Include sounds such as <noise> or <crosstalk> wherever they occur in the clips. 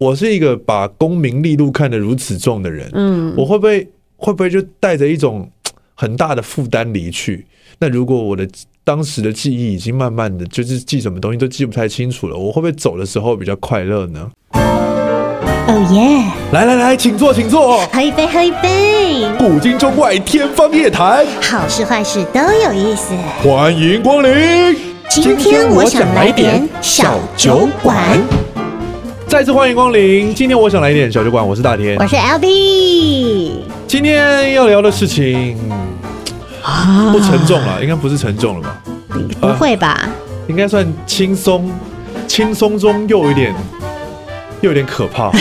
我是一个把功名利禄看得如此重的人，嗯，我会不会会不会就带着一种很大的负担离去？那如果我的当时的记忆已经慢慢的就是记什么东西都记不太清楚了，我会不会走的时候比较快乐呢？哦耶！来来来，请坐，请坐，喝一杯，喝一杯。古今中外，天方夜谭，好事坏事都有意思。欢迎光临。今天我想来点小酒馆。再次欢迎光临！今天我想来一点小酒馆，我是大天，我是 LB。今天要聊的事情不沉重了，应该不是沉重了吧？不会吧？啊、应该算轻松，轻松中又有一点，又有点可怕。<laughs>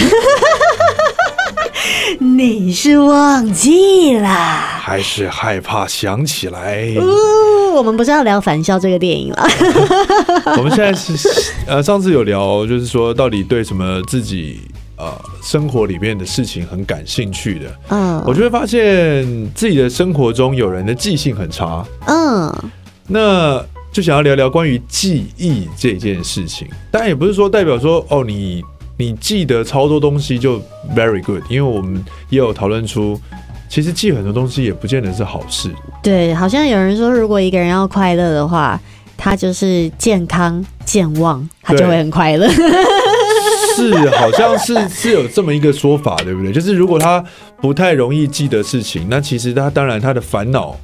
你是忘记了，还是害怕想起来？哦，我们不是要聊返校这个电影了。<laughs> 我们现在是呃，上次有聊，就是说到底对什么自己呃生活里面的事情很感兴趣的。嗯，我就会发现自己的生活中有人的记性很差。嗯，那就想要聊聊关于记忆这件事情。当然也不是说代表说哦你。你记得超多东西就 very good，因为我们也有讨论出，其实记很多东西也不见得是好事。对，好像有人说，如果一个人要快乐的话，他就是健康健忘，他就会很快乐。<laughs> 是，好像是是有这么一个说法，对不对？就是如果他不太容易记得事情，那其实他当然他的烦恼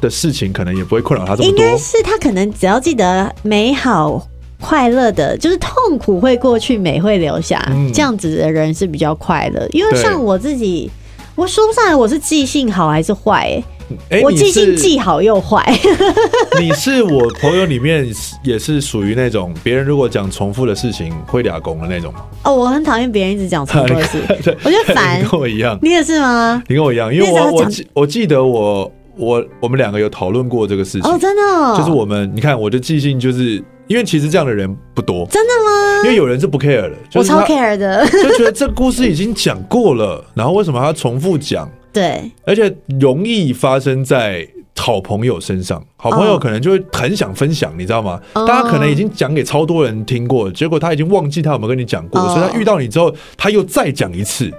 的事情可能也不会困扰他这么多。应该是他可能只要记得美好。快乐的，就是痛苦会过去，美会留下。嗯、这样子的人是比较快乐。因为像我自己，我说不上来我是记性好还是坏。欸、我记性既好又坏。<laughs> 你是我朋友里面也是属于那种别人如果讲重复的事情会俩拱的那种吗？哦，我很讨厌别人一直讲重复的事，<laughs> 我觉得烦。跟我一样，你也是吗？你跟我一样，因为我我记我记得我我我们两个有讨论过这个事情。哦，真的、哦，就是我们你看我的记性就是。因为其实这样的人不多，真的吗？因为有人是不 care 的，就是、我超 care 的，<laughs> 就觉得这故事已经讲过了，然后为什么还要重复讲？对，而且容易发生在好朋友身上，好朋友可能就会很想分享，你知道吗？大家可能已经讲给超多人听过，结果他已经忘记他有没有跟你讲过，所以他遇到你之后，他又再讲一次，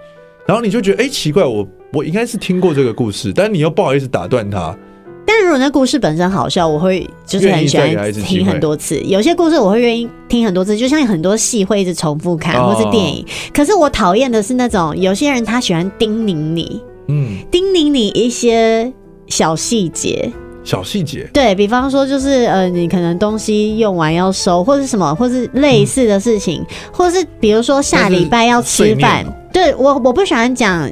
然后你就觉得哎、欸，奇怪，我我应该是听过这个故事，但是你又不好意思打断他。但如果那故事本身好笑，我会就是很喜欢听很多次。有些故事我会愿意听很多次，就像很多戏会一直重复看，或是电影。可是我讨厌的是那种有些人他喜欢叮咛你，嗯，叮咛你一些小细节，小细节。对，比方说，就是呃，你可能东西用完要收，或是什么，或是类似的事情，或是比如说下礼拜要吃饭。对，我我不喜欢讲。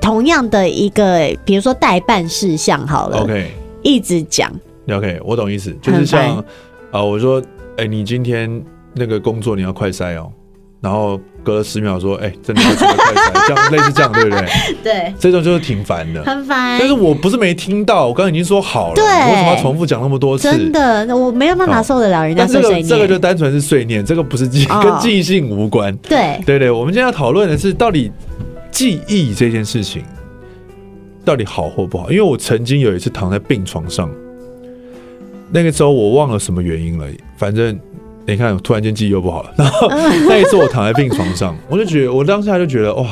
同样的一个，比如说代办事项好了，OK，一直讲，OK，我懂意思，就是像啊、呃，我说，哎、欸，你今天那个工作你要快塞哦，然后隔了十秒说，哎、欸，真的要快塞，这样类似这样，对不对？<laughs> 对，这种就是挺烦的，很烦。但是我不是没听到，我刚刚已经说好了，对，为什么要重复讲那么多次？真的，我没有办法受得了人家碎碎念。这个这个就单纯是碎念，这个不是记、哦、跟记性无关。对对对，我们今天要讨论的是到底。记忆这件事情到底好或不好？因为我曾经有一次躺在病床上，那个时候我忘了什么原因了，反正你看，突然间记忆又不好了。然后那一次我躺在病床上，我就觉得，我当下就觉得哇，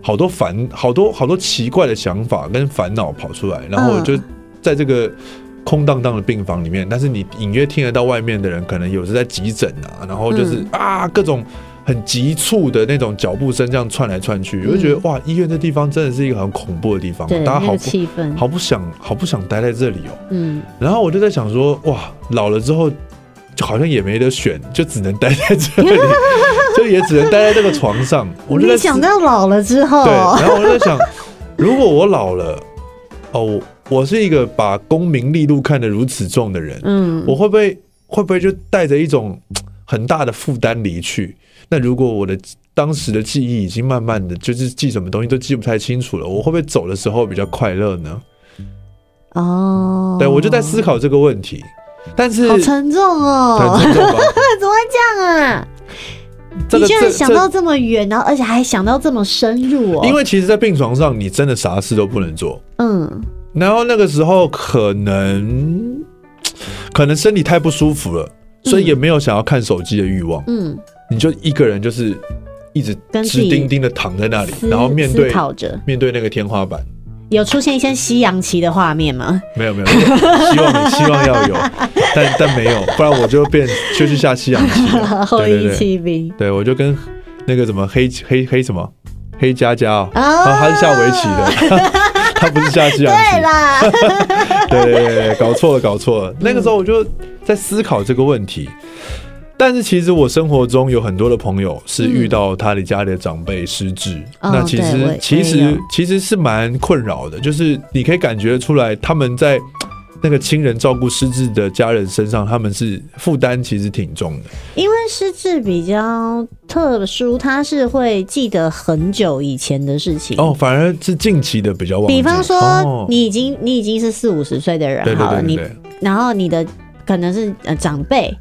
好多烦，好多好多奇怪的想法跟烦恼跑出来，然后我就在这个空荡荡的病房里面，但是你隐约听得到外面的人可能有时在急诊啊，然后就是啊各种。很急促的那种脚步声，这样窜来窜去，我就觉得哇，医院这地方真的是一个很恐怖的地方，大家好气氛，好不想，好不想待在这里哦。嗯，然后我就在想说，哇，老了之后就好像也没得选，就只能待在这里，<laughs> 就也只能待在这个床上。我就在想到老了之后，对，然后我就在想，如果我老了，哦，我是一个把功名利禄看得如此重的人，嗯，我会不会会不会就带着一种很大的负担离去？那如果我的当时的记忆已经慢慢的就是记什么东西都记不太清楚了，我会不会走的时候比较快乐呢？哦，对，我就在思考这个问题，但是好沉重哦，很沉重？<laughs> 怎么会这样啊？你居然想到这么远，然后而且还想到这么深入哦？因为其实，在病床上，你真的啥事都不能做。嗯，然后那个时候可能可能身体太不舒服了，所以也没有想要看手机的欲望。嗯。你就一个人就是一直直盯盯的躺在那里，然后面对面对那个天花板。有出现一些西洋棋的画面吗？没有没有，<laughs> 希望希望要有，但但没有，不然我就变就去下西洋棋。后羿弃兵，对，我就跟那个什么黑黑黑什么黑佳佳哦，他是下围棋的，<laughs> 他不是下西洋棋。对啦，<laughs> 对对对，搞错了搞错了。那个时候我就在思考这个问题。但是其实我生活中有很多的朋友是遇到他的家里的长辈失智，嗯、那其实、哦、其实其实是蛮困扰的，就是你可以感觉出来他们在那个亲人照顾失智的家人身上，他们是负担其实挺重的。因为失智比较特殊，他是会记得很久以前的事情哦，反而是近期的比较忘。比方说，你已经你已经是四五十岁的人好了，你然后你的可能是呃长辈。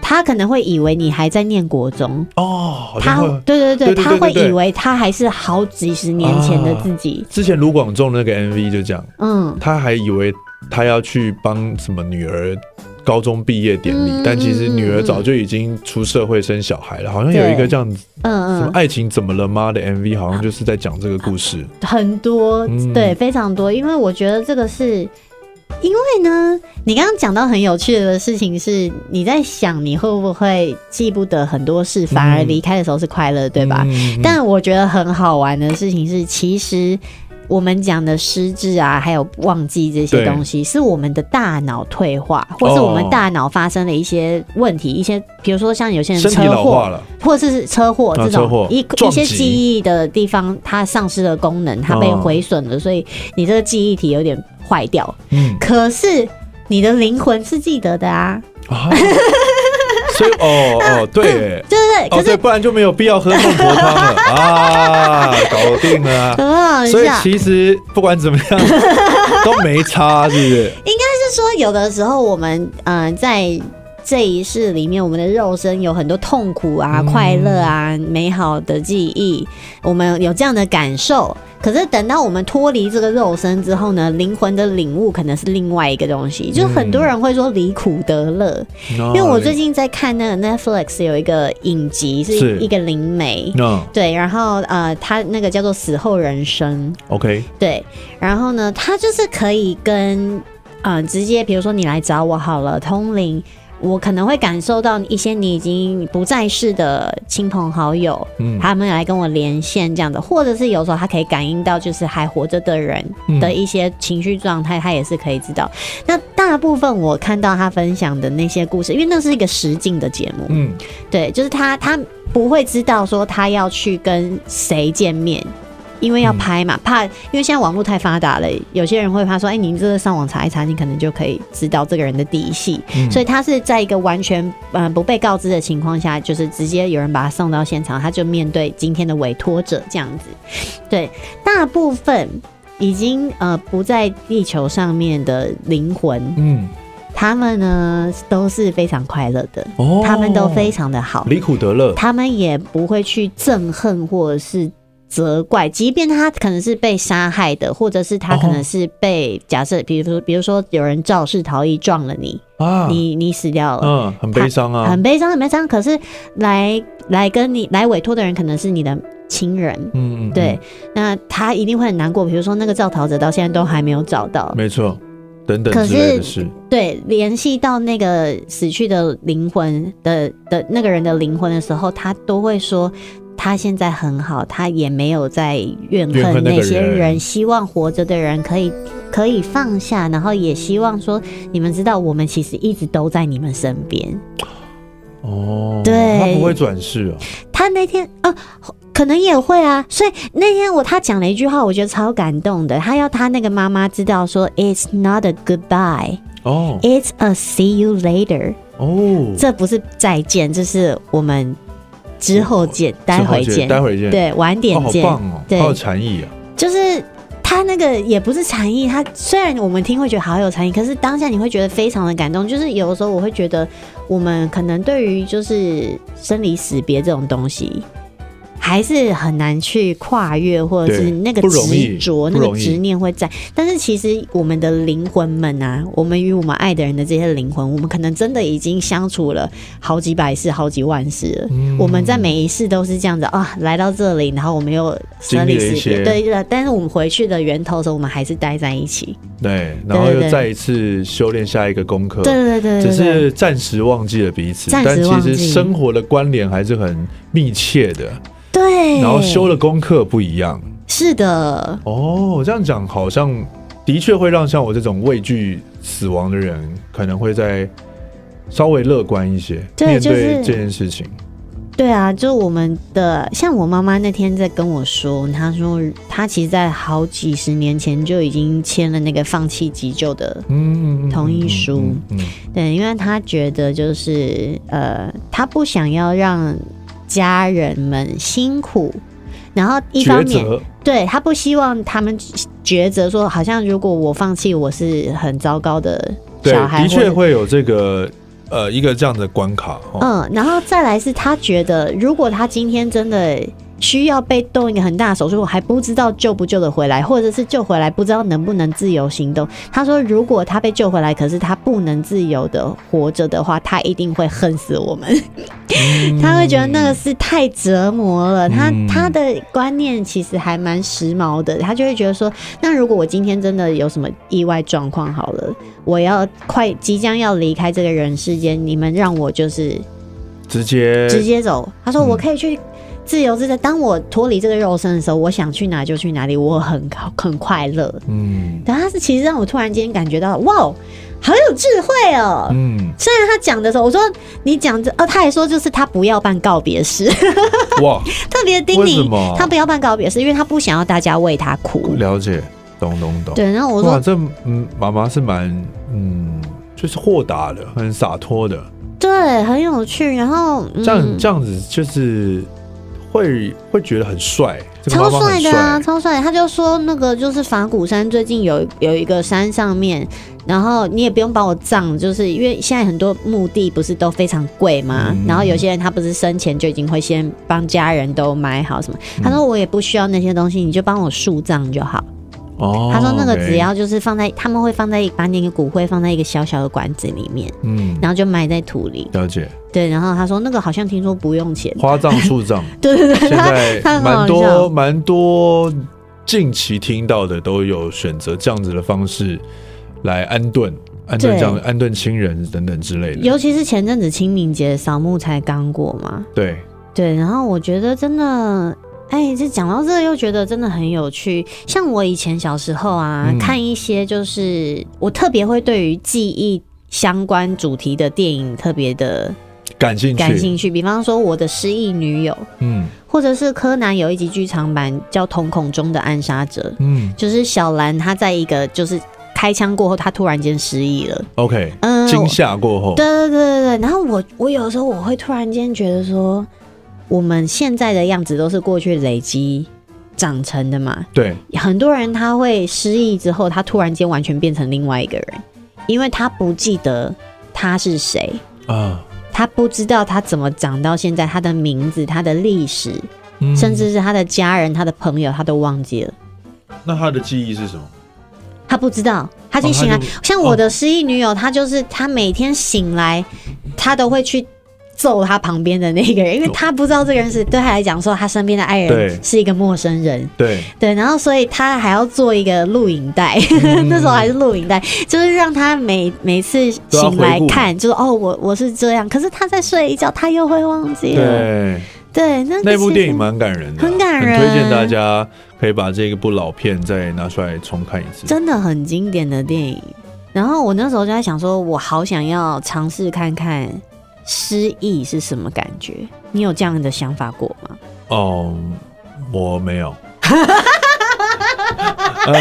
他可能会以为你还在念国中。哦，他对对对，他会以为他还是好几十年前的自己。之前卢广仲那个 MV 就这样，嗯，他还以为他要去帮什么女儿高中毕业典礼，但其实女儿早就已经出社会生小孩了。好像有一个这样子，嗯嗯，什么爱情怎么了吗？的 MV，好像就是在讲这个故事。很多，对，非常多，因为我觉得这个是。因为呢，你刚刚讲到很有趣的事情是，你在想你会不会记不得很多事，反而离开的时候是快乐，对吧？嗯、但我觉得很好玩的事情是，其实我们讲的失智啊，还有忘记这些东西，是我们的大脑退化，或是我们大脑发生了一些问题，一些比如说像有些人车祸，或者是车祸这种一一些记忆的地方，它丧失了功能，它被毁损了，所以你这个记忆体有点。坏掉，嗯，可是你的灵魂是记得的啊，啊 <laughs> 所以哦 <laughs> 哦对，对对对，可是不然就没有必要喝孟婆汤了啊，搞定了，<laughs> 很好。所以其实不管怎么样都没差，是不是？应该是说，有的时候我们嗯、呃、在。这一世里面，我们的肉身有很多痛苦啊、嗯、快乐啊、美好的记忆，我们有这样的感受。可是等到我们脱离这个肉身之后呢，灵魂的领悟可能是另外一个东西。就很多人会说离苦得乐，嗯、因为我最近在看那个 Netflix 有一个影集，是一个灵媒，对，然后呃，他那个叫做死后人生，OK，对，然后呢，他就是可以跟呃直接，比如说你来找我好了，通灵。我可能会感受到一些你已经不在世的亲朋好友，嗯，他们来跟我连线这样的，或者是有时候他可以感应到就是还活着的人的一些情绪状态，他也是可以知道。那大部分我看到他分享的那些故事，因为那是一个实境的节目，嗯，对，就是他他不会知道说他要去跟谁见面。因为要拍嘛，怕因为现在网络太发达了，有些人会怕说，哎、欸，你这个上网查一查，你可能就可以知道这个人的底细。嗯、所以他是在一个完全呃不被告知的情况下，就是直接有人把他送到现场，他就面对今天的委托者这样子。对，大部分已经呃不在地球上面的灵魂，嗯，他们呢都是非常快乐的，哦，他们都非常的好，离苦得乐，他们也不会去憎恨或者是。责怪，即便他可能是被杀害的，或者是他可能是被假设，比如说，比如说有人肇事逃逸撞了你啊，你你死掉了，嗯，很悲伤啊，很悲伤，很悲伤。可是来来跟你来委托的人可能是你的亲人，嗯，嗯，对，那他一定会很难过。比如说那个肇逃者到现在都还没有找到，没错，等等可是对，联系到那个死去的灵魂的的那个人的灵魂的时候，他都会说。他现在很好，他也没有在怨恨那些人，人希望活着的人可以可以放下，然后也希望说，你们知道，我们其实一直都在你们身边。哦，对，他不会转世哦。他那天啊，可能也会啊。所以那天我他讲了一句话，我觉得超感动的。他要他那个妈妈知道说，It's not a goodbye，哦，It's a see you later。哦，这不是再见，这是我们。之后见，待会见，待会见，对，晚点见，哦、好棒哦，好有禅意啊。就是他那个也不是禅意，他虽然我们听会觉得好有禅意，可是当下你会觉得非常的感动。就是有的时候我会觉得，我们可能对于就是生离死别这种东西，还是很难去跨越，或者是那个执着、那个执念会在。但是其实我们的灵魂们啊，我们与我们爱的人的这些灵魂，我们可能真的已经相处了好几百世、好几万世了。嗯、我们在每一世都是这样子啊，来到这里，然后我们又生离死别，对对。但是我们回去的源头的时候，我们还是待在一起。对，然后又再一次修炼下一个功课。对对对，对，对，只是暂时忘记了彼此，但其实生活的关联还是很密切的。对，然后修的功课不一样，是的。哦，这样讲好像的确会让像我这种畏惧死亡的人，可能会在稍微乐观一些对面对这件事情。对啊，就我们的，像我妈妈那天在跟我说，她说她其实，在好几十年前就已经签了那个放弃急救的同意书。嗯对，因为她觉得就是呃，她不想要让。家人们辛苦，然后一方面，对，他不希望他们抉择说，好像如果我放弃，我是很糟糕的小孩。对，的确会有这个呃一个这样的关卡。嗯，然后再来是他觉得，如果他今天真的。需要被动一个很大的手术，我还不知道救不救得回来，或者是救回来不知道能不能自由行动。他说，如果他被救回来，可是他不能自由的活着的话，他一定会恨死我们。嗯、他会觉得那个是太折磨了。他他的观念其实还蛮时髦的，他就会觉得说，那如果我今天真的有什么意外状况好了，我要快即将要离开这个人世间，你们让我就是直接直接走。他说我可以去。自由自在。当我脱离这个肉身的时候，我想去哪就去哪里，我很很快乐。嗯，但他是其实让我突然间感觉到，哇，好有智慧哦。嗯，虽然他讲的时候，我说你讲这，哦，他还说就是他不要办告别式。哇，<laughs> 特别叮咛他不要办告别式，因为他不想要大家为他哭。了解，懂懂懂。对，然后我说，这嗯，妈妈是蛮嗯，就是豁达的，很洒脱的。对，很有趣。然后、嗯、这样这样子就是。会会觉得很帅，超帅的啊，超帅！他就说那个就是法鼓山最近有有一个山上面，然后你也不用帮我葬，就是因为现在很多墓地不是都非常贵吗？嗯、然后有些人他不是生前就已经会先帮家人都买好什么，他说我也不需要那些东西，你就帮我树葬就好。哦，他说那个只要就是放在，他们会放在把那个骨灰放在一个小小的管子里面，嗯，然后就埋在土里。了解。对，然后他说那个好像听说不用钱，花葬树葬。对对 <laughs> 对，现在蛮多蛮多，近期听到的都有选择这样子的方式来安顿，安顿这样安顿亲人等等之类的。尤其是前阵子清明节扫墓才刚过嘛，对对，然后我觉得真的。哎，这讲到这个又觉得真的很有趣。像我以前小时候啊，嗯、看一些就是我特别会对于记忆相关主题的电影特别的感兴趣。感兴趣，比方说我的失忆女友，嗯，或者是柯南有一集剧场版叫《瞳孔中的暗杀者》，嗯，就是小兰她在一个就是开枪过后，她突然间失忆了。OK，嗯，惊吓过后，对对对对对。然后我我有时候我会突然间觉得说。我们现在的样子都是过去累积长成的嘛？对，很多人他会失忆之后，他突然间完全变成另外一个人，因为他不记得他是谁啊，他不知道他怎么长到现在，他的名字、他的历史，嗯，甚至是他的家人、他的朋友，他都忘记了。那他的记忆是什么？他不知道，他就醒来。哦，像我的失忆女友，她就是她每天醒来，她都会去。揍他旁边的那个人，因为他不知道这个人是对他来讲说他身边的爱人是一个陌生人。对对，然后所以他还要做一个录影带，嗯、<laughs> 那时候还是录影带，就是让他每每次醒来看，就是哦，我我是这样。可是他在睡一觉，他又会忘记了。对对，那那部电影蛮感人的，很感人，推荐大家可以把这个部老片再拿出来重看一次，真的很经典的电影。然后我那时候就在想说，我好想要尝试看看。失忆是什么感觉？你有这样的想法过吗？哦、嗯，我没有。<laughs> 呃、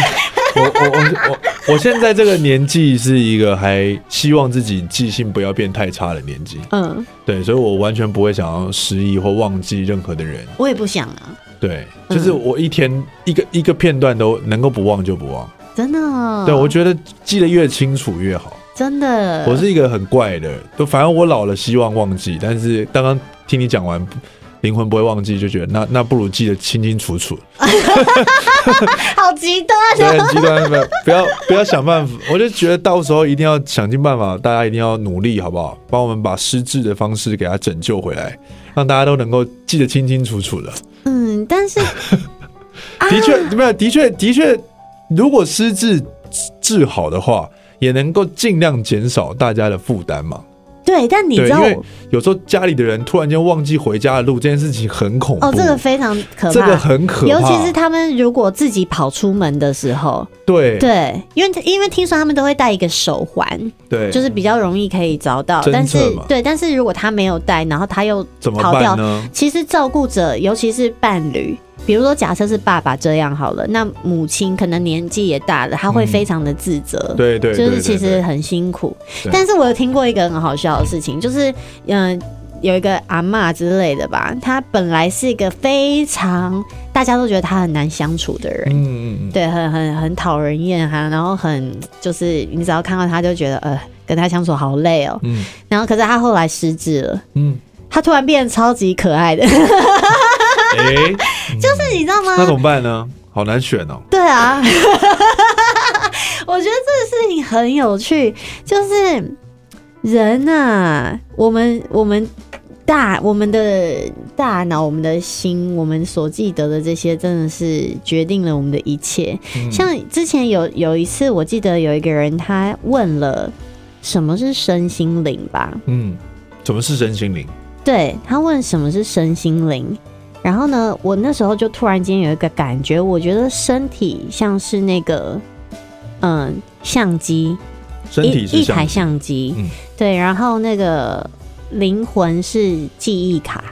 我我我我我现在这个年纪是一个还希望自己记性不要变太差的年纪。嗯，对，所以我完全不会想要失忆或忘记任何的人。我也不想啊。对，就是我一天一个一个片段都能够不忘就不忘。真的？对，我觉得记得越清楚越好。真的，我是一个很怪的，都反正我老了希望忘记，但是刚刚听你讲完，灵魂不会忘记，就觉得那那不如记得清清楚楚。<laughs> 好极端啊！对，很极端，不要不要不要想办法。我就觉得到时候一定要想尽办法，大家一定要努力，好不好？帮我们把失智的方式给它拯救回来，让大家都能够记得清清楚楚的。嗯，但是的确没有，的确的确，如果失智治好的话，也能够尽量减少大家的负担嘛。对，但你知道，有时候家里的人突然间忘记回家的路，这件事情很恐怖。哦，这个非常可怕，这个很可怕。尤其是他们如果自己跑出门的时候，对对，因为因为听说他们都会带一个手环，对，就是比较容易可以找到。但是对，但是如果他没有带，然后他又跑掉呢？其实照顾者，尤其是伴侣。比如说，假设是爸爸这样好了，那母亲可能年纪也大了，他会非常的自责，嗯，对，对对，就是其实很辛苦。但是我有听过一个很好笑的事情，就是嗯、呃，有一个阿妈之类的吧，她本来是一个非常大家都觉得她很难相处的人，嗯嗯嗯，对，很很很讨人厌哈，然后很就是你只要看到她就觉得呃，跟她相处好累哦，嗯，然后可是她后来失智了，嗯，她突然变得超级可爱的。哎、欸，就是你知道吗？那怎么办呢？好难选哦。对啊，<laughs> 我觉得这个事情很有趣。就是人啊，我们我们大我们的大脑、我们的心、我们所记得的这些，真的是决定了我们的一切。嗯、像之前有有一次，我记得有一个人他问了什么是身心灵吧？嗯，什么是身心灵？对，他问什么是身心灵。然后呢，我那时候就突然间有一个感觉，我觉得身体像是那个，嗯，相机，身体是一,一台相机，嗯，对。然后那个灵魂是记忆卡，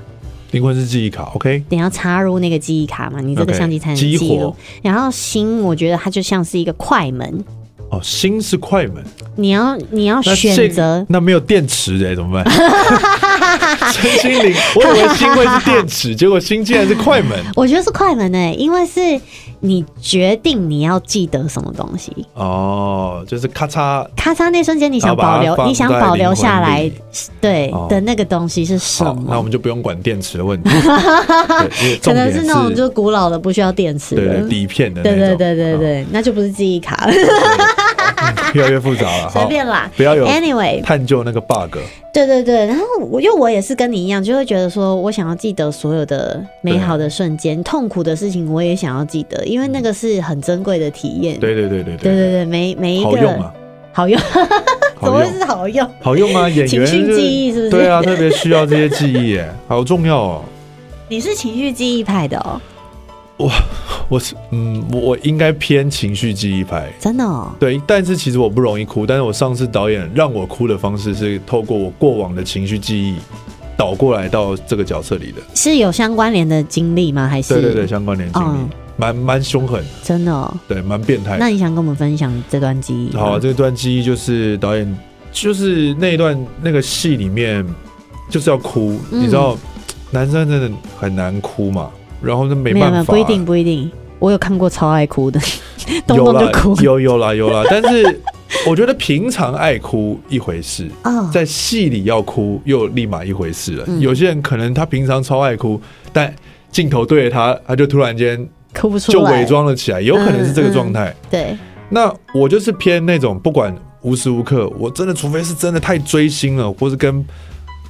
灵魂是记忆卡，OK。你要插入那个记忆卡嘛，你这个相机才能记录。然后心，我觉得它就像是一个快门。哦，心是快门，你要你要选择那，没有电池哎，怎么办？<laughs> 陈心灵，我以为心会是电池，结果心竟然是快门。我觉得是快门哎，因为是你决定你要记得什么东西。哦，就是咔嚓咔嚓那瞬间，你想保留，你想保留下来，对、哦、的那个东西是什么？那我们就不用管电池的问题，<laughs> 可能是那种就是古老的不需要电池的底片的，对对对对对，那就不是记忆卡了。越来越复杂了，<laughs> 随便啦，不要有。Anyway，探究那个 bug。对对对，然后我因为我也是跟你一样，就会觉得说我想要记得所有的美好的瞬间，痛苦的事情我也想要记得，因为那个是很珍贵的体验。对对对对对对对，每每一个好用啊，<laughs> 好用，怎么会是好用？好用啊，<laughs> 演员情绪记忆是不是？对啊，特别需要这些记忆，哎，<laughs> 好重要哦。你是情绪记忆派的哦。我我是嗯，我应该偏情绪记忆派，真的哦。对，但是其实我不容易哭，但是我上次导演让我哭的方式是透过我过往的情绪记忆倒过来到这个角色里的，是有相关联的经历吗？还是对对对，相关联经历，蛮蛮凶狠，真的哦，对，蛮变态。那你想跟我们分享这段记忆？好，这段记忆就是导演就是那一段那个戏里面就是要哭，嗯、你知道，男生真的很难哭嘛。然后就没办法，不一定不一定。我有看过超爱哭的，<laughs> 动动就哭。有有啦有啦，但是我觉得平常爱哭一回事，在戏里要哭又立马一回事了。有些人可能他平常超爱哭，但镜头对着他，他就突然间哭不出来，就伪装了起来，有可能是这个状态。对，那我就是偏那种不管无时无刻，我真的除非是真的太追星了，或是跟。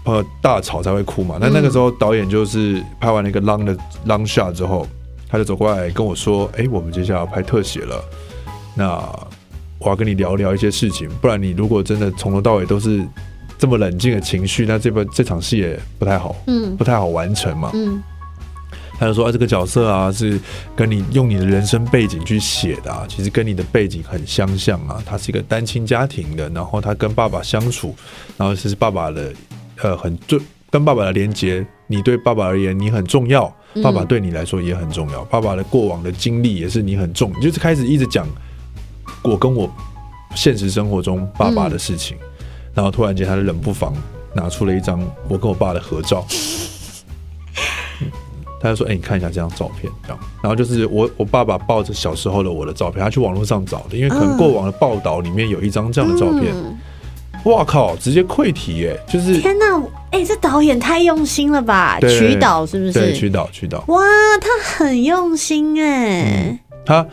呃，大吵才会哭嘛。那那个时候导演就是拍完了一个 long 的 long shot 之后，他就走过来跟我说：“哎、欸，我们接下来要拍特写了，那我要跟你聊聊一些事情。不然你如果真的从头到尾都是这么冷静的情绪，那这部这场戏也不太好，嗯，不太好完成嘛。”嗯，他就说：“啊，这个角色啊，是跟你用你的人生背景去写的啊，其实跟你的背景很相像啊。他是一个单亲家庭的，然后他跟爸爸相处，然后这是爸爸的。”呃，很重跟爸爸的连接，你对爸爸而言你很重要，爸爸对你来说也很重要，嗯、爸爸的过往的经历也是你很重，就是开始一直讲我跟我现实生活中爸爸的事情，嗯、然后突然间他就冷不防拿出了一张我跟我爸的合照，嗯、<laughs> 他就说：“哎、欸，你看一下这张照片，这样。”然后就是我我爸爸抱着小时候的我的照片，他去网络上找的，因为可能过往的报道里面有一张这样的照片。哇靠！直接溃体耶，就是天哪！哎、欸，这导演太用心了吧？曲导是不是？对，曲导，曲导。哇，他很用心哎、嗯。他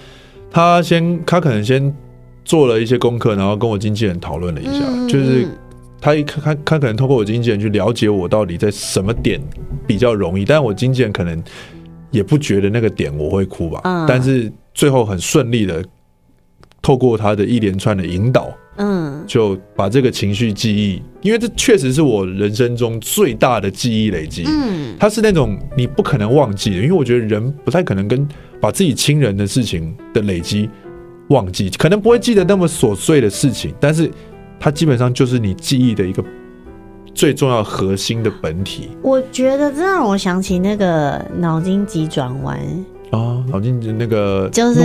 他先他可能先做了一些功课，然后跟我经纪人讨论了一下，嗯、就是他一看他他可能通过我经纪人去了解我到底在什么点比较容易，但我经纪人可能也不觉得那个点我会哭吧。嗯、但是最后很顺利的。透过他的一连串的引导，嗯，就把这个情绪记忆，因为这确实是我人生中最大的记忆累积，嗯，它是那种你不可能忘记的，因为我觉得人不太可能跟把自己亲人的事情的累积忘记，可能不会记得那么琐碎的事情，但是它基本上就是你记忆的一个最重要核心的本体。我觉得这让我想起那个脑筋急转弯。啊，脑筋急那个就是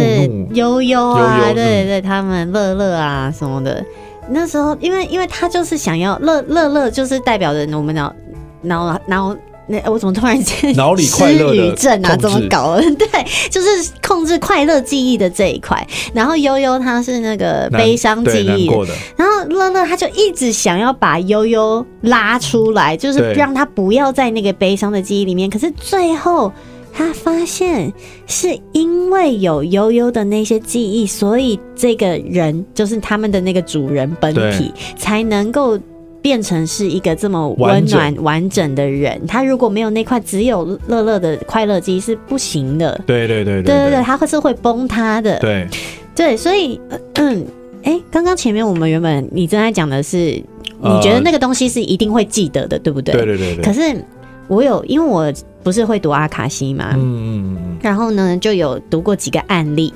悠悠啊，悠悠对对对，他们乐乐啊什么的。那时候，因为因为他就是想要乐乐乐，就是代表着我们脑脑脑那我怎么突然间 <laughs> 脑里快乐的症啊？怎么搞的？<laughs> 对，就是控制快乐记忆的这一块。然后悠悠他是那个悲伤记忆的，然后乐乐他就一直想要把悠悠拉出来，就是让他不要在那个悲伤的记忆里面。可是最后。他发现是因为有悠悠的那些记忆，所以这个人就是他们的那个主人本体，才能够变成是一个这么温暖完整的人。他如果没有那块只有乐乐的快乐机是不行的。对对对对对对，他会是会崩塌的。对对，所以嗯，哎，刚刚前面我们原本你正在讲的是，你觉得那个东西是一定会记得的，对不对？对对对对。可是我有，因为我。不是会读阿卡西嘛？嗯嗯嗯。然后呢，就有读过几个案例，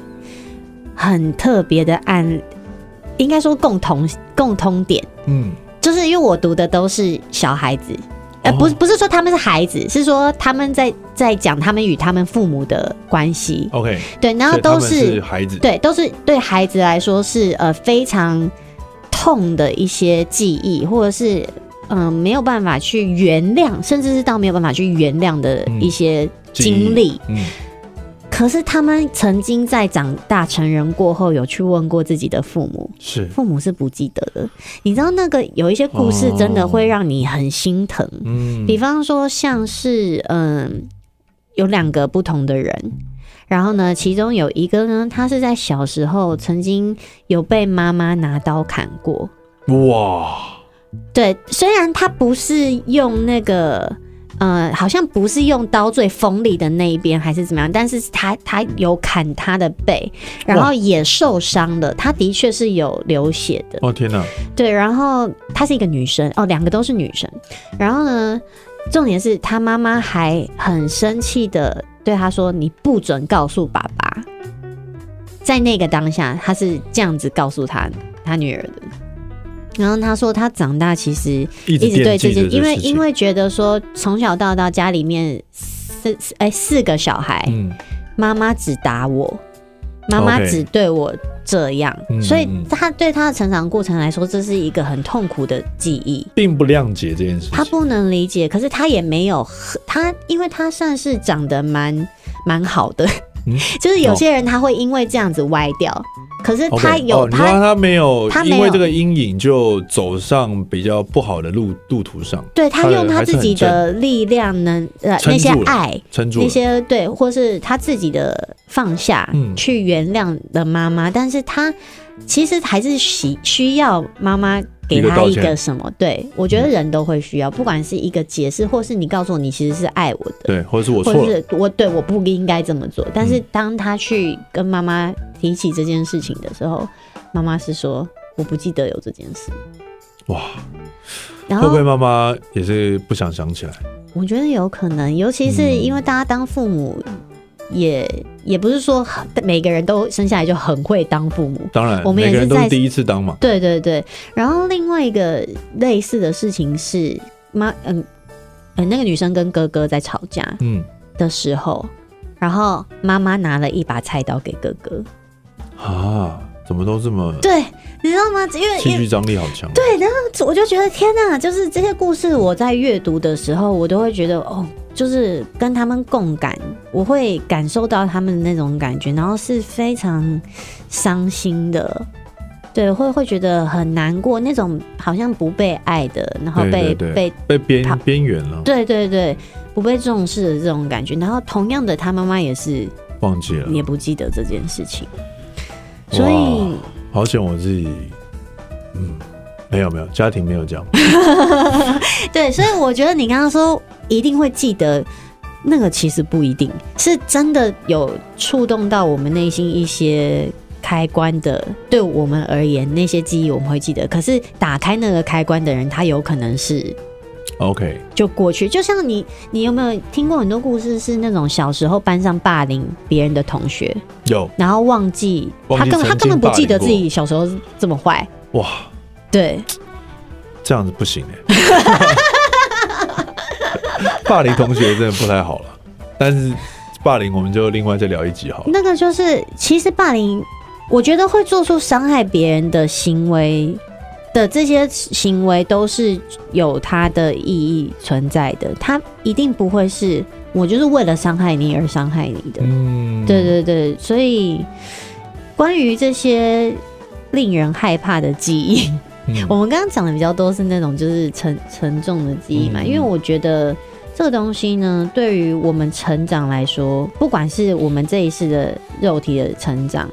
很特别的案，应该说共同共通点。嗯，就是因为我读的都是小孩子，呃，不不是说他们是孩子，是说他们在在讲他们与他们父母的关系。OK，对，然后都是孩子，对，都是对孩子来说是呃非常痛的一些记忆，或者是。嗯，没有办法去原谅，甚至是到没有办法去原谅的一些经历。嗯，可是他们曾经在长大成人过后，有去问过自己的父母，是父母是不记得的。你知道那个有一些故事，真的会让你很心疼。嗯，比方说像是嗯，有两个不同的人，然后呢，其中有一个呢，他是在小时候曾经有被妈妈拿刀砍过。哇！对，虽然他不是用那个，呃，好像不是用刀最锋利的那一边，还是怎么样，但是他他有砍他的背，然后也受伤了，他的确是有流血的。哦天哪！对，然后她是一个女生，哦，两个都是女生。然后呢，重点是她妈妈还很生气的对她说：“你不准告诉爸爸。”在那个当下，她是这样子告诉她她女儿的。然后他说，他长大其实一直对这件，因为因为觉得说从小到大家里面四哎四个小孩，妈妈只打我，妈妈只对我这样，所以他对他的成长过程来说，这是一个很痛苦的记忆，并不谅解这件事，他不能理解，可是他也没有他，因为他算是长得蛮蛮好的。<laughs> 就是有些人他会因为这样子歪掉，可是他有他他没有他因为这个阴影就走上比较不好的路路途上。对，他用他自己的力量能呃那些爱那些对，或是他自己的放下去原谅了妈妈，但是他其实还是需需要妈妈。给他一个什么？对，我觉得人都会需要，不管是一个解释，或是你告诉我你其实是爱我的，对，或者是我错了，或是我对我不应该这么做。但是当他去跟妈妈提起这件事情的时候，妈妈是说我不记得有这件事。哇，然后会不会妈妈也是不想想起来？我觉得有可能，尤其是因为大家当父母。也也不是说每个人都生下来就很会当父母，当然，我们也是在第一次当嘛。对对对，然后另外一个类似的事情是妈，嗯呃，那个女生跟哥哥在吵架，嗯。的时候，嗯、然后妈妈拿了一把菜刀给哥哥，啊，怎么都这么对，你知道吗？因为戏剧张力好强，对，然后我就觉得天哪，就是这些故事我在阅读的时候，我都会觉得哦。就是跟他们共感，我会感受到他们的那种感觉，然后是非常伤心的。对，会会觉得很难过，那种好像不被爱的，然后被对对对被被边边缘了。对对对，不被重视的这种感觉。然后同样的，他妈妈也是忘记了，也不记得这件事情。所以，好险我自己，嗯，没有没有，家庭没有这样。<laughs> 对，所以我觉得你刚刚说一定会记得。那个其实不一定是真的有触动到我们内心一些开关的，对我们而言，那些记忆我们会记得。可是打开那个开关的人，他有可能是 OK 就过去。就像你，你有没有听过很多故事，是那种小时候班上霸凌别人的同学，有，然后忘记，他根本他根本不记得自己小时候这么坏。哇，对，这样子不行哎。<laughs> 霸凌同学真的不太好了，但是霸凌我们就另外再聊一集好了。那个就是，其实霸凌，我觉得会做出伤害别人的行为的这些行为都是有它的意义存在的，它一定不会是我就是为了伤害你而伤害你的。嗯，对对对，所以关于这些令人害怕的记忆，嗯、<laughs> 我们刚刚讲的比较多是那种就是沉沉重的记忆嘛，嗯、因为我觉得。这个东西呢，对于我们成长来说，不管是我们这一世的肉体的成长，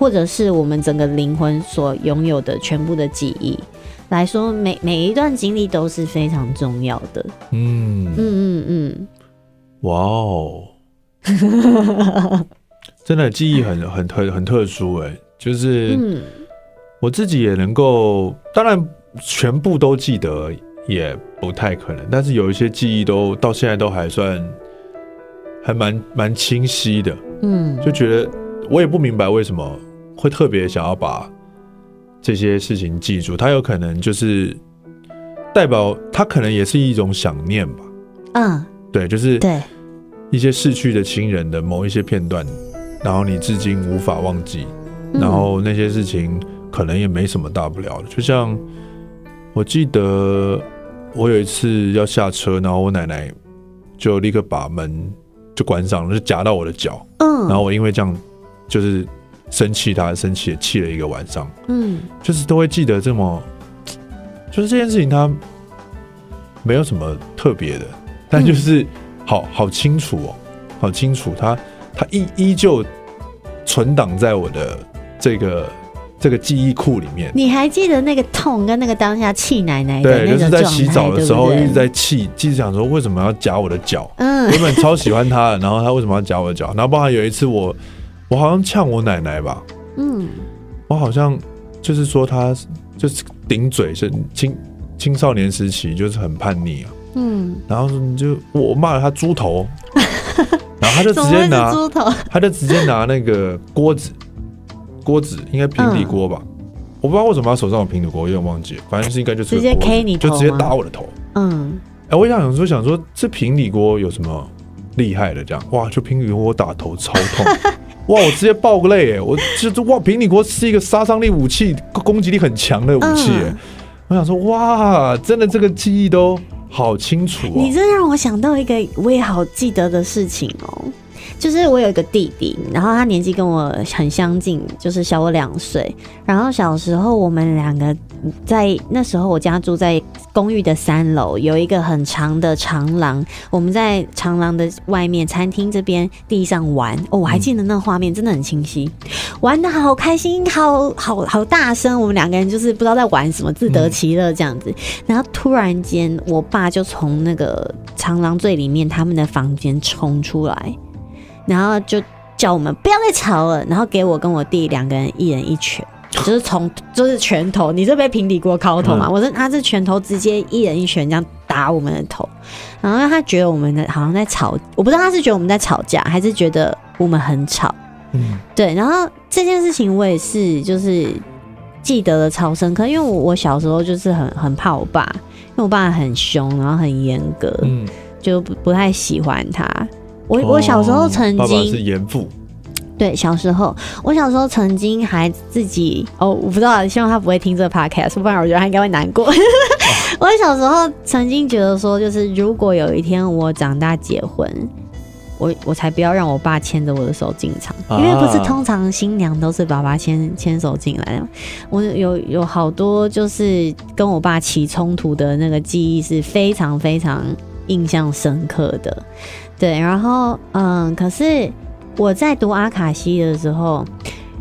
或者是我们整个灵魂所拥有的全部的记忆来说，每每一段经历都是非常重要的。嗯。嗯嗯嗯，哇哦，<laughs> 真的记忆很很特很特殊哎，就是我自己也能够，当然全部都记得。也不太可能，但是有一些记忆都到现在都还算还蛮蛮清晰的，嗯，就觉得我也不明白为什么会特别想要把这些事情记住，它有可能就是代表它可能也是一种想念吧，嗯，对，就是对一些逝去的亲人的某一些片段，然后你至今无法忘记，然后那些事情可能也没什么大不了的，就像我记得。我有一次要下车，然后我奶奶就立刻把门就关上了，就夹到我的脚。嗯，然后我因为这样就是生气，他生气也气了一个晚上。嗯，就是都会记得这么，就是这件事情他没有什么特别的，但就是好好清楚哦，好清楚，他他依依旧存档在我的这个。这个记忆库里面，你还记得那个痛跟那个当下气奶奶？对，就是在洗澡的时候一直在气，记得想说为什么要夹我的脚？嗯，原本超喜欢他的，然后他为什么要夹我的脚？然后包含有一次我，我好像呛我奶奶吧，嗯，我好像就是说她就是顶嘴，是青青少年时期就是很叛逆啊，嗯，然后你就我骂了她猪头，<laughs> 然后他就直接拿猪头，他就直接拿那个锅子。锅子应该平底锅吧，嗯、我不知道为什么他手上有平底锅，有点忘记了，反正是应该就是直接 K 你，就直接打我的头。嗯，哎、欸，我想说，想说这平底锅有什么厉害的？这样哇，就平底锅我打头超痛，<laughs> 哇，我直接爆个泪哎，我就哇，平底锅是一个杀伤力武器，攻击力很强的武器哎，嗯、我想说哇，真的这个记忆都好清楚、哦。你这让我想到一个我也好记得的事情哦。就是我有一个弟弟，然后他年纪跟我很相近，就是小我两岁。然后小时候我们两个在那时候，我家住在公寓的三楼，有一个很长的长廊。我们在长廊的外面餐厅这边地上玩哦，我还记得那画面真的很清晰，玩得好开心，好好好大声。我们两个人就是不知道在玩什么，自得其乐这样子。然后突然间，我爸就从那个长廊最里面他们的房间冲出来。然后就叫我们不要再吵了，然后给我跟我弟两个人一人一拳，就是从就是拳头，你是被平底锅敲头嘛？嗯、我是他是拳头直接一人一拳这样打我们的头，然后他觉得我们的好像在吵，我不知道他是觉得我们在吵架，还是觉得我们很吵。嗯，对。然后这件事情我也是就是记得的超深刻，因为我我小时候就是很很怕我爸，因为我爸很凶，然后很严格，嗯，就不不太喜欢他。我我小时候曾经，爸爸是严父。对，小时候我小时候曾经还自己哦，我不知道，希望他不会听这个 podcast，不然我觉得他应该会难过。<laughs> 我小时候曾经觉得说，就是如果有一天我长大结婚，我我才不要让我爸牵着我的手进场，因为不是通常新娘都是爸爸牵牵手进来的。我有有好多就是跟我爸起冲突的那个记忆是非常非常印象深刻的。对，然后嗯，可是我在读阿卡西的时候，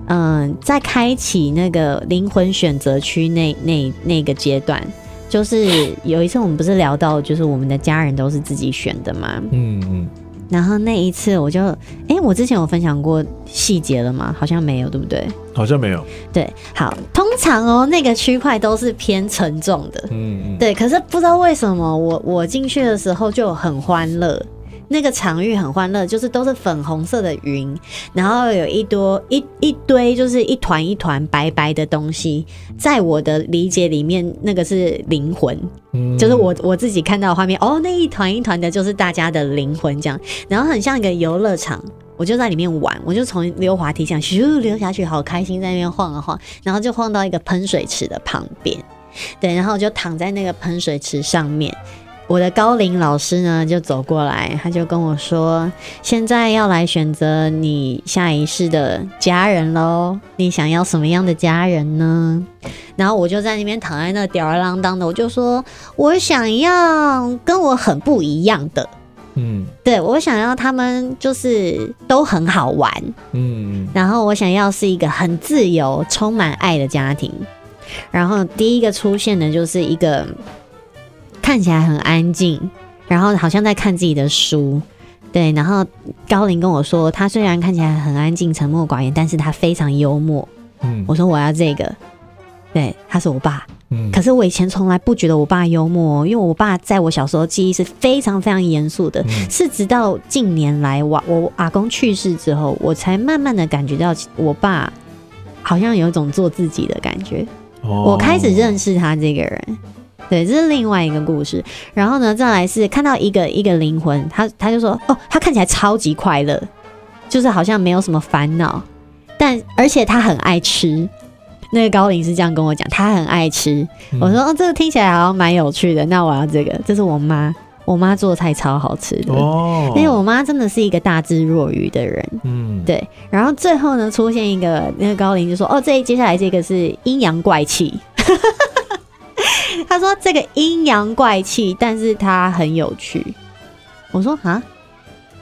嗯，在开启那个灵魂选择区那那那个阶段。就是有一次我们不是聊到，就是我们的家人都是自己选的嘛。嗯嗯。然后那一次我就，哎、欸，我之前有分享过细节了吗？好像没有，对不对？好像没有。对，好，通常哦，那个区块都是偏沉重的。嗯嗯。对，可是不知道为什么我我进去的时候就很欢乐。那个场域很欢乐，就是都是粉红色的云，然后有一多一一堆，就是一团一团白白的东西。在我的理解里面，那个是灵魂，嗯，就是我我自己看到的画面。哦，那一团一团的，就是大家的灵魂这样。然后很像一个游乐场，我就在里面玩，我就从溜滑梯这样咻溜下去，好开心，在那边晃啊晃，然后就晃到一个喷水池的旁边，对，然后我就躺在那个喷水池上面。我的高龄老师呢，就走过来，他就跟我说：“现在要来选择你下一世的家人喽，你想要什么样的家人呢？”然后我就在那边躺在那吊儿郎当的，我就说：“我想要跟我很不一样的，嗯，对，我想要他们就是都很好玩，嗯，然后我想要是一个很自由、充满爱的家庭。然后第一个出现的就是一个。”看起来很安静，然后好像在看自己的书，对。然后高林跟我说，他虽然看起来很安静、沉默寡言，但是他非常幽默。嗯，我说我要这个，对，他是我爸。嗯，可是我以前从来不觉得我爸幽默，因为我爸在我小时候记忆是非常非常严肃的，嗯，是直到近年来我我阿公去世之后，我才慢慢的感觉到我爸好像有一种做自己的感觉。哦，我开始认识他这个人。对，这是另外一个故事。然后呢，再来是看到一个一个灵魂，他他就说，哦，他看起来超级快乐，就是好像没有什么烦恼，但而且他很爱吃。那个高龄是这样跟我讲，他很爱吃。嗯、我说，哦，这个听起来好像蛮有趣的，那我要这个。这是我妈，我妈做菜超好吃的。哦，因为我妈真的是一个大智若愚的人。嗯，对。然后最后呢，出现一个那个高龄就说，哦，这接下来这个是阴阳怪气。<laughs> <laughs> 他说：“这个阴阳怪气，但是他很有趣。”我说：“啊，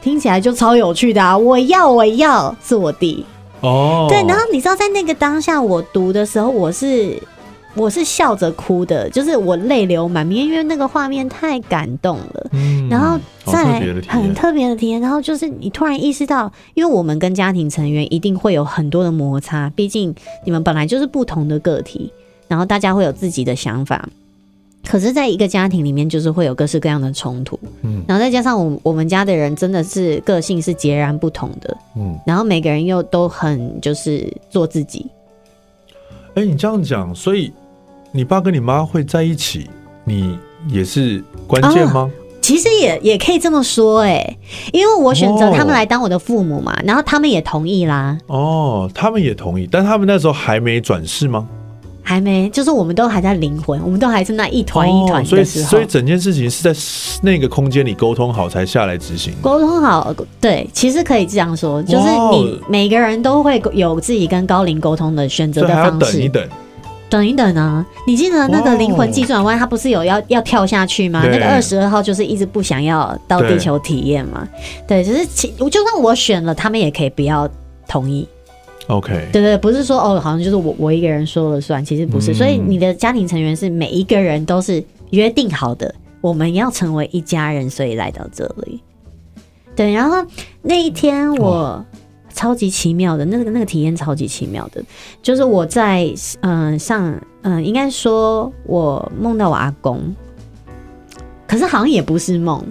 听起来就超有趣的啊！我要，我要，是我弟哦。对，然后你知道，在那个当下，我读的时候，我是我是笑着哭的，就是我泪流满面，因为那个画面太感动了。嗯，然后再来很特别的体验，然后就是你突然意识到，因为我们跟家庭成员一定会有很多的摩擦，毕竟你们本来就是不同的个体。”然后大家会有自己的想法，可是，在一个家庭里面，就是会有各式各样的冲突。嗯，然后再加上我我们家的人真的是个性是截然不同的。嗯，然后每个人又都很就是做自己。哎，你这样讲，所以你爸跟你妈会在一起，你也是关键吗？哦，其实也也可以这么说，哎，因为我选择他们来当我的父母嘛，哦，然后他们也同意啦。哦，他们也同意，但他们那时候还没转世吗？还没，就是我们都还在灵魂，我们都还是那一团一团的时候。哦，所以，所以整件事情是在那个空间里沟通好才下来执行。沟通好，对，其实可以这样说，就是你每个人都会有自己跟高龄沟通的选择的方式。等一等，等一等啊！你记得那个灵魂急转弯，他不是有要要跳下去吗？那个二十二号就是一直不想要到地球体验嘛。对，就是其就算我选了，他们也可以不要同意。OK，对对，不是说哦，好像就是我我一个人说了算，其实不是。嗯、所以你的家庭成员是每一个人都是约定好的，我们要成为一家人，所以来到这里。对，然后那一天我超级奇妙的，那个那个体验超级奇妙的，就是我在嗯、呃、上嗯、呃，应该说我梦到我阿公，可是好像也不是梦。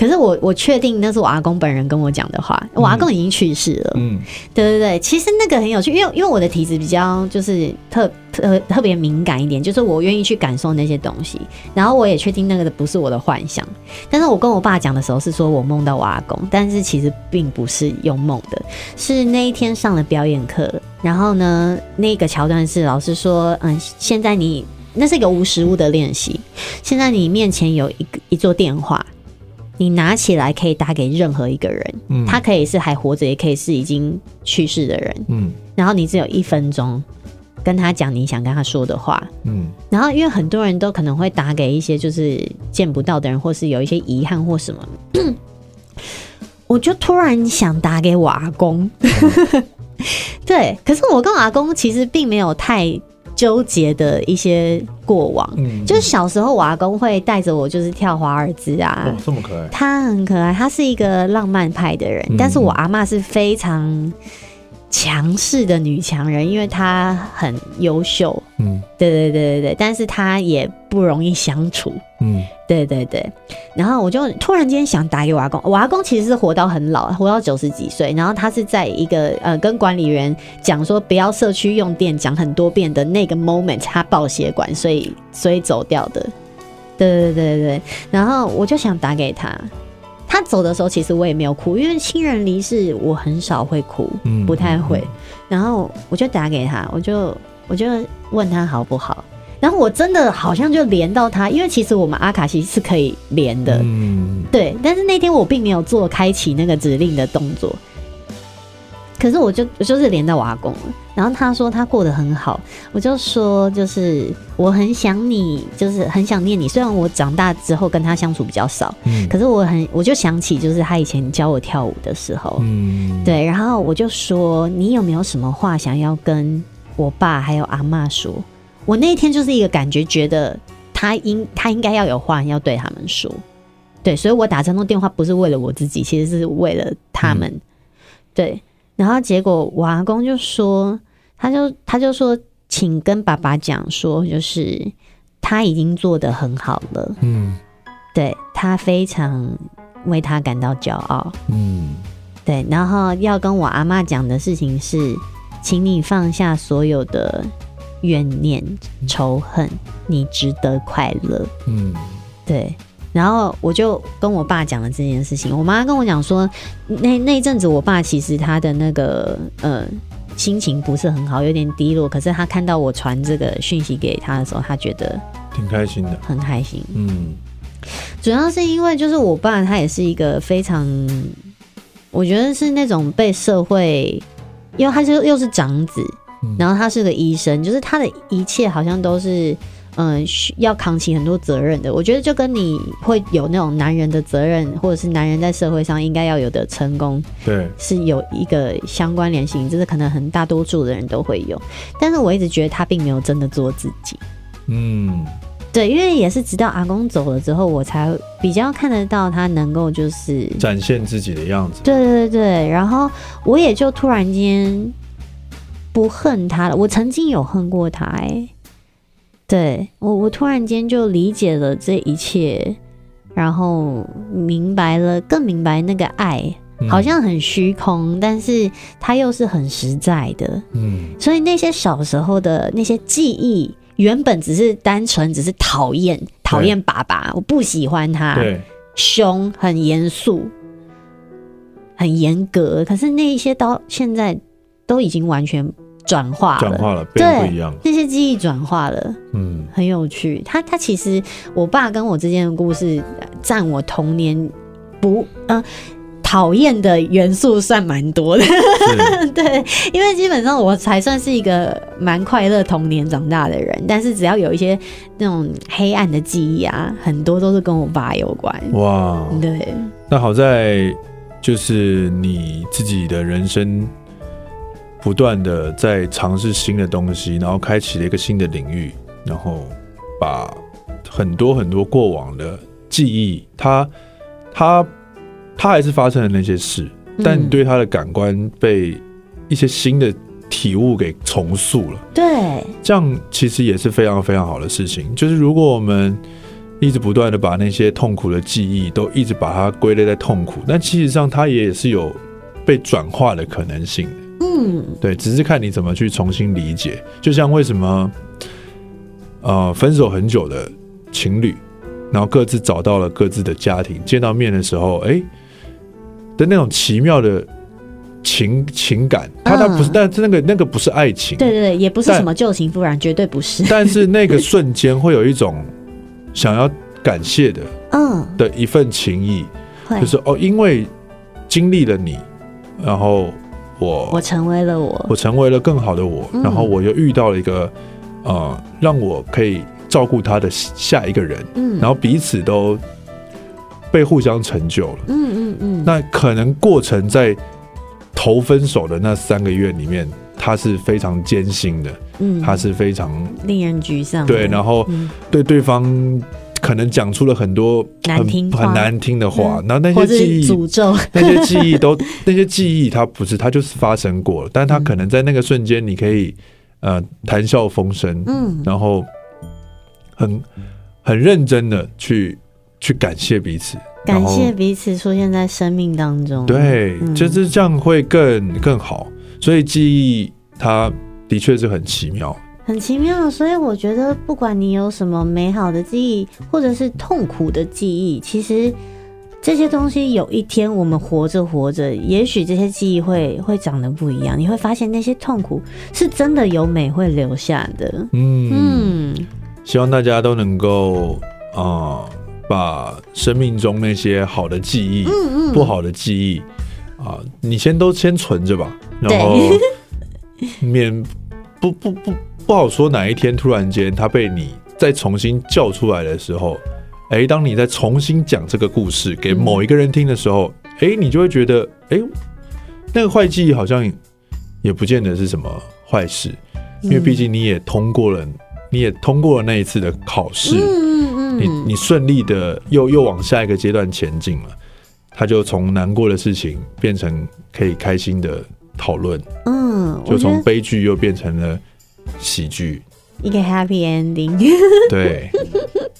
可是我我确定那是我阿公本人跟我讲的话，我阿公已经去世了。嗯，对对对，其实那个很有趣，因为因为我的体质比较就是特特特别敏感一点，就是我愿意去感受那些东西，然后我也确定那个的不是我的幻想。但是我跟我爸讲的时候是说我梦到我阿公，但是其实并不是用梦的，是那一天上了表演课，然后呢那个桥段是老师说，嗯，现在你那是一个无实物的练习，现在你面前有一个一座电话。你拿起来可以打给任何一个人，嗯，他可以是还活着，也可以是已经去世的人，嗯，然后你只有一分钟跟他讲你想跟他说的话，嗯，然后因为很多人都可能会打给一些就是见不到的人，或是有一些遗憾或什么，<clears throat> 我就突然想打给我阿公，<laughs> 对，可是我跟我阿公其实并没有太。纠结的一些过往，嗯，就是小时候我阿公会带着我，就是跳华尔兹啊，哦，这么可爱，他很可爱，他是一个浪漫派的人，嗯，但是我阿妈是非常。强势的女强人，因为她很优秀，嗯，对对对对对，但是她也不容易相处，嗯，对对对。然后我就突然间想打给我阿公，我阿公其实是活到很老，活到九十几岁。然后他是在一个呃跟管理员讲说不要社区用电讲很多遍的那个 moment，他爆血管，所以所以走掉的。对对对对对。然后我就想打给他。他走的时候，其实我也没有哭，因为亲人离世，我很少会哭，不太会。然后我就打给他，我就我就问他好不好。然后我真的好像就连到他，因为其实我们阿卡西是可以连的，对。但是那天我并没有做开启那个指令的动作。可是我就我就是连到我阿公了，然后他说他过得很好，我就说就是我很想你，就是很想念你。虽然我长大之后跟他相处比较少，嗯，可是我很我就想起就是他以前教我跳舞的时候，嗯，对，然后我就说你有没有什么话想要跟我爸还有阿妈说？我那一天就是一个感觉，觉得他应他应该要有话要对他们说，对，所以我打这通电话不是为了我自己，其实是为了他们，嗯，对。然后结果我阿公就说，他就他就说，请跟爸爸讲说，就是他已经做得很好了，嗯，对，他非常为他感到骄傲，嗯，对。然后要跟我阿妈讲的事情是，请你放下所有的怨念、仇恨，你值得快乐，嗯，对。然后我就跟我爸讲了这件事情，我妈跟我讲说，那那一阵子我爸其实他的那个呃心情不是很好，有点低落。可是他看到我传这个讯息给他的时候，他觉得挺开心的，很开心。嗯，主要是因为就是我爸他也是一个非常，我觉得是那种被社会，因为他是又是长子，然后他是个医生，就是他的一切好像都是。嗯，需要扛起很多责任的。我觉得就跟你会有那种男人的责任，或者是男人在社会上应该要有的成功，对，是有一个相关联性，就是可能很大多数的人都会有。但是我一直觉得他并没有真的做自己。嗯，对，因为也是直到阿公走了之后，我才比较看得到他能够就是展现自己的样子。对对对，然后我也就突然间不恨他了。我曾经有恨过他，哎。对我，我突然间就理解了这一切，然后明白了，更明白那个爱好像很虚空，嗯，但是它又是很实在的。嗯，所以那些小时候的那些记忆，原本只是单纯只是讨厌，讨厌爸爸，我不喜欢他，对，凶，很严肃，很严格。可是那一些到现在都已经完全。转化了，转化了，变不一样。那些记忆转化了，嗯，很有趣。他他其实，我爸跟我之间的故事，占我童年不嗯讨厌的元素算蛮多的。<laughs> 对，因为基本上我才算是一个蛮快乐童年长大的人，但是只要有一些那种黑暗的记忆啊，很多都是跟我爸有关。哇，对。那好在就是你自己的人生。不断的在尝试新的东西，然后开启了一个新的领域，然后把很多很多过往的记忆，它它它还是发生了那些事，但你对它的感官被一些新的体悟给重塑了。对，这样其实也是非常非常好的事情。就是如果我们一直不断的把那些痛苦的记忆都一直把它归类在痛苦，但其实上它也是有被转化的可能性。嗯，对，只是看你怎么去重新理解。就像为什么，呃，分手很久的情侣，然后各自找到了各自的家庭，见到面的时候，哎，的那种奇妙的情情感，他他不是，嗯、但是那个那个不是爱情，对对对，也不是什么旧情复燃，绝对不是。但是那个 <laughs> 瞬间会有一种想要感谢的，嗯，的一份情谊。就是哦，因为经历了你，然后我我成为了我，我成为了更好的我，嗯、然后我又遇到了一个呃，让我可以照顾他的下一个人，嗯，然后彼此都被互相成就了，嗯嗯嗯。那可能过程在头分手的那三个月里面，他是非常艰辛的，嗯，他是非常令人沮丧，对，然后对对方。可能讲出了很多很难听很难听的话，然后那些记忆、诅咒，<laughs> 那些记忆都那些记忆，它不是，它就是发生过了。但它可能在那个瞬间，你可以呃谈笑风生，嗯，然后很很认真的去去感谢彼此，感谢彼此出现在生命当中。对，就是这样会更更好。所以记忆它的确是很奇妙。很奇妙，所以我觉得，不管你有什么美好的记忆，或者是痛苦的记忆，其实这些东西有一天我们活着活着，也许这些记忆会会长得不一样。你会发现那些痛苦是真的有美会留下的。嗯嗯，希望大家都能够啊、呃，把生命中那些好的记忆、嗯嗯不好的记忆啊、呃，你先都先存着吧，然后 <laughs> 免不不不。不不好说哪一天突然间他被你再重新叫出来的时候，哎、欸，当你再重新讲这个故事给某一个人听的时候，哎、欸，你就会觉得，哎、欸，那个坏记忆好像也不见得是什么坏事，因为毕竟你也通过了，你也通过了那一次的考试，你你顺利的又又往下一个阶段前进了，他就从难过的事情变成可以开心的讨论，嗯，就从悲剧又变成了。喜剧，一个 happy ending。对，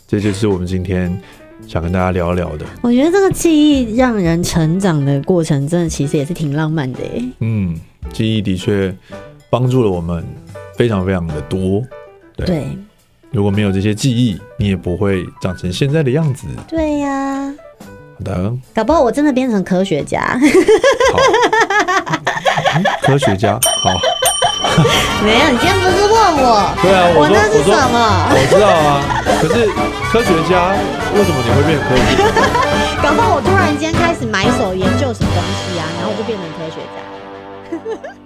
这就是我们今天想跟大家聊聊的。我觉得这个记忆让人成长的过程，真的其实也是挺浪漫的。嗯，记忆的确帮助了我们非常非常的多。对，对如果没有这些记忆，你也不会长成现在的样子。对呀、啊。好的。搞不好我真的变成科学家。科学家，好。<laughs> 没有，你今天不是问我？对啊，我，我那是什么？我，我知道啊，可是科学家为什么你会变科学家？<laughs> 搞不好我突然间开始埋手研究什么东西啊，然后我就变成科学家。